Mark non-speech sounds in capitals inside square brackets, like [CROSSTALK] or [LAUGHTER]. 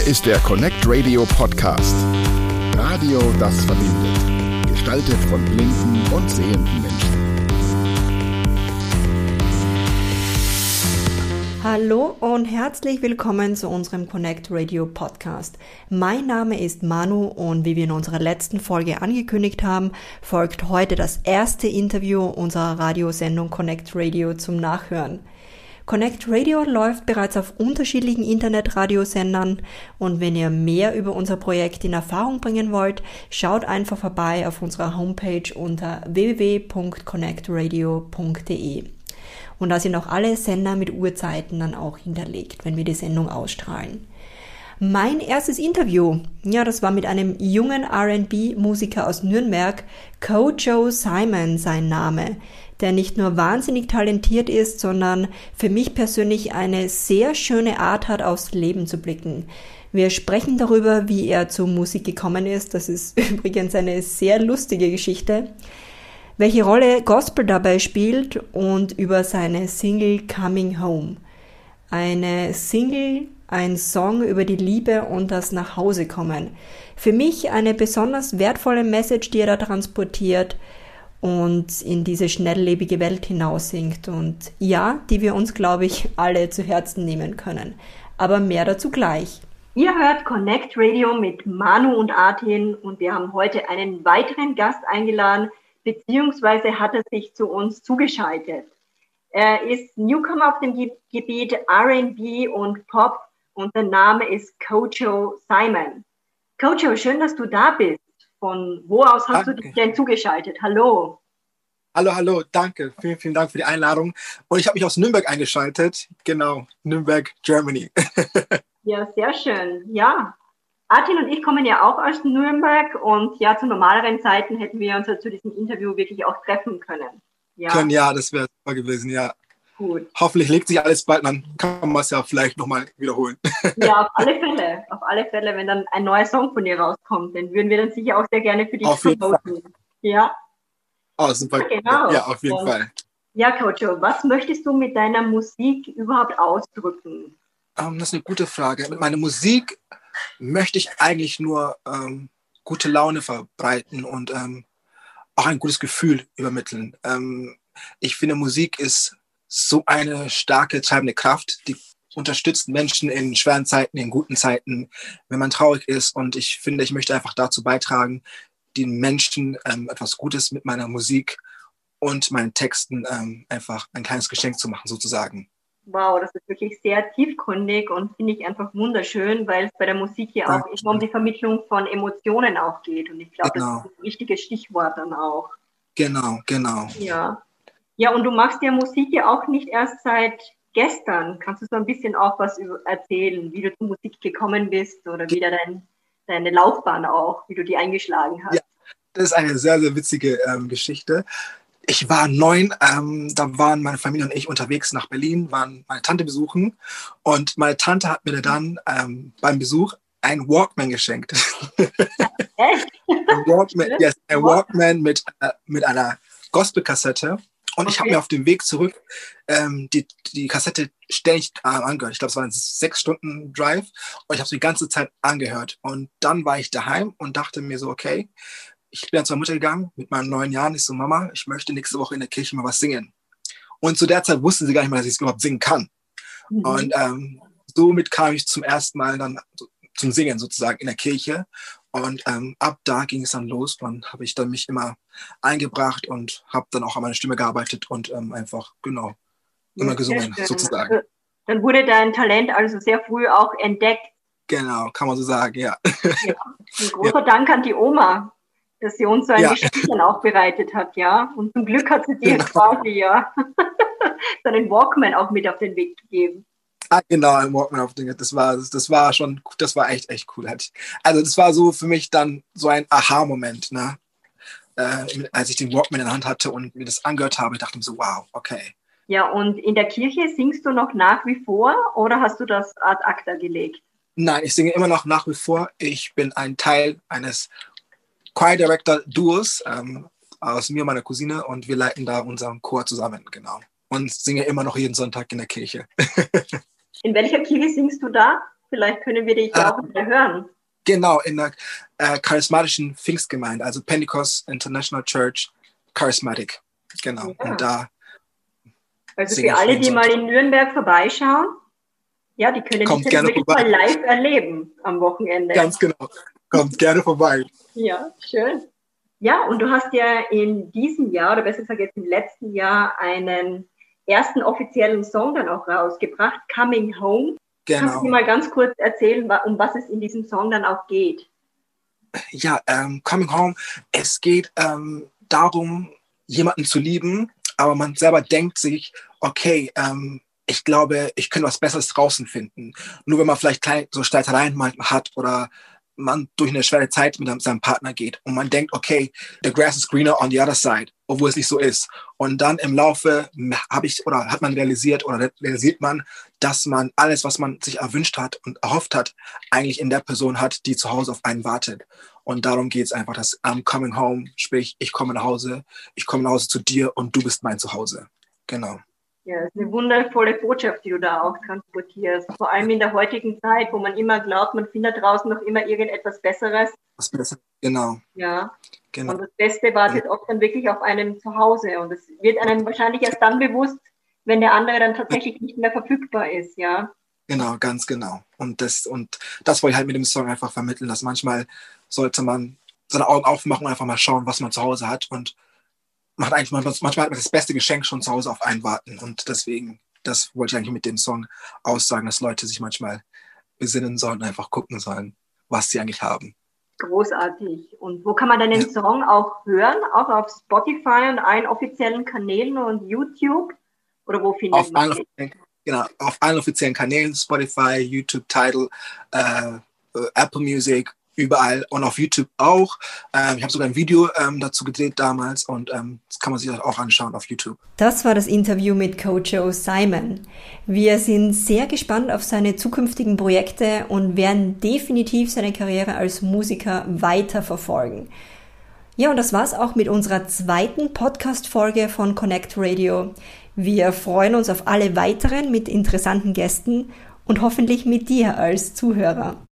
Hier ist der Connect Radio Podcast. Radio, das verbindet. Gestaltet von blinden und sehenden Menschen. Hallo und herzlich willkommen zu unserem Connect Radio Podcast. Mein Name ist Manu und wie wir in unserer letzten Folge angekündigt haben, folgt heute das erste Interview unserer Radiosendung Connect Radio zum Nachhören. Connect Radio läuft bereits auf unterschiedlichen Internetradiosendern und wenn ihr mehr über unser Projekt in Erfahrung bringen wollt, schaut einfach vorbei auf unserer Homepage unter www.connectradio.de. Und da sind auch alle Sender mit Uhrzeiten dann auch hinterlegt, wenn wir die Sendung ausstrahlen. Mein erstes Interview, ja, das war mit einem jungen R&B-Musiker aus Nürnberg, Kojo Simon sein Name der nicht nur wahnsinnig talentiert ist, sondern für mich persönlich eine sehr schöne Art hat, aufs Leben zu blicken. Wir sprechen darüber, wie er zur Musik gekommen ist. Das ist [LAUGHS] übrigens eine sehr lustige Geschichte. Welche Rolle Gospel dabei spielt und über seine Single Coming Home. Eine Single, ein Song über die Liebe und das Nachhausekommen. Für mich eine besonders wertvolle Message, die er da transportiert und in diese schnelllebige Welt hinaussingt und ja, die wir uns, glaube ich, alle zu Herzen nehmen können. Aber mehr dazu gleich. Ihr hört Connect Radio mit Manu und Artin und wir haben heute einen weiteren Gast eingeladen, beziehungsweise hat er sich zu uns zugeschaltet. Er ist Newcomer auf dem Gebiet R&B und Pop und der Name ist Kojo Simon. Kojo, schön, dass du da bist. Von wo aus hast danke. du dich denn zugeschaltet? Hallo. Hallo, hallo, danke. Vielen, vielen Dank für die Einladung. Und ich habe mich aus Nürnberg eingeschaltet. Genau, Nürnberg, Germany. [LAUGHS] ja, sehr schön. Ja. Artin und ich kommen ja auch aus Nürnberg und ja, zu normaleren Zeiten hätten wir uns ja zu diesem Interview wirklich auch treffen können. Ja, können, ja das wäre super gewesen, ja. Gut. Hoffentlich legt sich alles bald, dann kann man es ja vielleicht nochmal wiederholen. [LAUGHS] Ja, auf alle Fälle. Auf alle Fälle, wenn dann ein neuer Song von dir rauskommt, den würden wir dann sicher auch sehr gerne für dich promoten. Ja. Oh, super. genau. Ja, auf jeden Und, Fall. Ja, Coach, was möchtest du mit deiner Musik überhaupt ausdrücken? Ähm, das ist eine gute Frage. Mit meiner Musik möchte ich eigentlich nur ähm, gute Laune verbreiten und ähm, auch ein gutes Gefühl übermitteln. Ähm, ich finde, Musik ist so eine starke treibende Kraft, die unterstützt Menschen in schweren Zeiten, in guten Zeiten, wenn man traurig ist. Und ich finde, ich möchte einfach dazu beitragen, den Menschen ähm, etwas Gutes mit meiner Musik und meinen Texten ähm, einfach ein kleines Geschenk zu machen, sozusagen. Wow, das ist wirklich sehr tiefgründig und finde ich einfach wunderschön, weil es bei der Musik ja auch immer um die Vermittlung von Emotionen auch geht. Und ich glaube, genau. das ist ein wichtiges Stichwort dann auch. Genau, genau. Ja. Ja, und du machst ja Musik ja auch nicht erst seit gestern. Kannst du so ein bisschen auch was erzählen, wie du zur Musik gekommen bist oder wie dein, deine Laufbahn auch, wie du die eingeschlagen hast? Ja, das ist eine sehr, sehr witzige ähm, Geschichte. Ich war neun, ähm, da waren meine Familie und ich unterwegs nach Berlin, waren meine Tante besuchen und meine Tante hat mir dann ähm, beim Besuch ein Walkman geschenkt. Echt? [LAUGHS] ein Walkman, [LAUGHS] yes, ein Walkman mit, äh, mit einer Gospelkassette und okay. ich habe mir auf dem Weg zurück ähm, die, die Kassette ständig äh, angehört. Ich glaube, es war ein sechs Stunden Drive und ich habe die ganze Zeit angehört. Und dann war ich daheim und dachte mir so, okay, ich bin dann zur Mutter gegangen mit meinen neun Jahren. Ich so, Mama, ich möchte nächste Woche in der Kirche mal was singen. Und zu der Zeit wussten sie gar nicht mal, dass ich es überhaupt singen kann. Mhm. Und ähm, somit kam ich zum ersten Mal dann zum Singen sozusagen in der Kirche. Und ähm, ab da ging es dann los. Dann habe ich dann mich immer eingebracht und habe dann auch an meiner Stimme gearbeitet und ähm, einfach, genau, immer gesungen sozusagen. Also, dann wurde dein Talent also sehr früh auch entdeckt. Genau, kann man so sagen, ja. ja. Ein [LAUGHS] großer ja. Dank an die Oma, dass sie uns so ein ja. Geschenk auch bereitet hat, ja. Und zum Glück hat sie dir genau. quasi ja [LAUGHS] seinen Walkman auch mit auf den Weg gegeben. Ah, genau, ein Walkman auf Dinge. Das war, das war schon, das war echt, echt cool. Also das war so für mich dann so ein Aha-Moment, ne? Äh, als ich den Walkman in der Hand hatte und mir das angehört habe, dachte ich mir so, wow, okay. Ja, und in der Kirche singst du noch nach wie vor oder hast du das ad acta gelegt? Nein, ich singe immer noch nach wie vor. Ich bin ein Teil eines Choir Director Duos ähm, aus mir und meiner Cousine und wir leiten da unseren Chor zusammen, genau. Und singe immer noch jeden Sonntag in der Kirche. [LAUGHS] In welcher Kirche singst du da? Vielleicht können wir dich auch wieder hören. Genau, in der äh, charismatischen Pfingstgemeinde, also Pentecost International Church Charismatic. Genau. Ja. Und da. Also für alle, die mal in Nürnberg vorbeischauen, ja, die können Kommt dich gerne wirklich vorbei. mal live erleben am Wochenende. Ganz genau. Kommt gerne vorbei. Ja, schön. Ja, und du hast ja in diesem Jahr, oder besser gesagt jetzt im letzten Jahr, einen ersten offiziellen Song dann auch rausgebracht, Coming Home. Kannst Genau. du mal ganz kurz erzählen, um was es in diesem Song dann auch geht? ja, ähm, Coming Home, es geht ähm, darum, jemanden zu lieben, aber man selber denkt sich, okay, ähm, ich glaube, ich könnte was Besseres draußen finden. Nur wenn man vielleicht klein, so Streitereien hat oder man durch eine schwere Zeit mit seinem Partner geht und man denkt, okay, the grass is greener on the other side, obwohl es nicht so ist. Und dann im Laufe habe ich oder hat man realisiert oder realisiert man, dass man alles, was man sich erwünscht hat und erhofft hat, eigentlich in der Person hat, die zu Hause auf einen wartet. Und darum geht es einfach, dass I'm coming home, sprich, ich komme nach Hause, ich komme nach Hause zu dir und du bist mein Zuhause. Genau. Ja, das ist eine wundervolle Botschaft, die du da auch transportierst. Vor allem in der heutigen Zeit, wo man immer glaubt, man findet draußen noch immer irgendetwas Besseres. Was besser. Genau, Ja, genau, und das Beste wartet oft dann wirklich auf einem zu Hause. Und es wird einem wahrscheinlich erst dann bewusst, wenn der andere dann tatsächlich nicht mehr verfügbar ist, ja. genau, ganz genau. Und das, und das wollte ich halt mit dem Song einfach vermitteln, dass manchmal sollte man seine Augen aufmachen und einfach mal schauen, was man zu Hause hat und macht eigentlich manchmal, manchmal das beste Geschenk schon zu Hause auf einen warten. Und deswegen, das wollte ich eigentlich mit dem Song aussagen, dass Leute sich manchmal besinnen sollen, einfach gucken sollen, was sie eigentlich haben. Großartig. Und wo kann man dann den Ja. Song auch hören? Auch auf Spotify und allen offiziellen Kanälen und YouTube? Oder wo findet Auf man allen, genau, auf allen offiziellen Kanälen, Spotify, YouTube, Tidal, äh, äh, Apple Music, überall und auf YouTube auch. Ähm, ich habe sogar ein Video ähm, dazu gedreht damals und ähm, das kann man sich auch anschauen auf YouTube. Das war das Interview mit Coach Joe Simon. Wir sind sehr gespannt auf seine zukünftigen Projekte und werden definitiv seine Karriere als Musiker weiterverfolgen. Ja, und das war's auch mit unserer zweiten Podcast-Folge von Connect Radio. Wir freuen uns auf alle weiteren mit interessanten Gästen und hoffentlich mit dir als Zuhörer.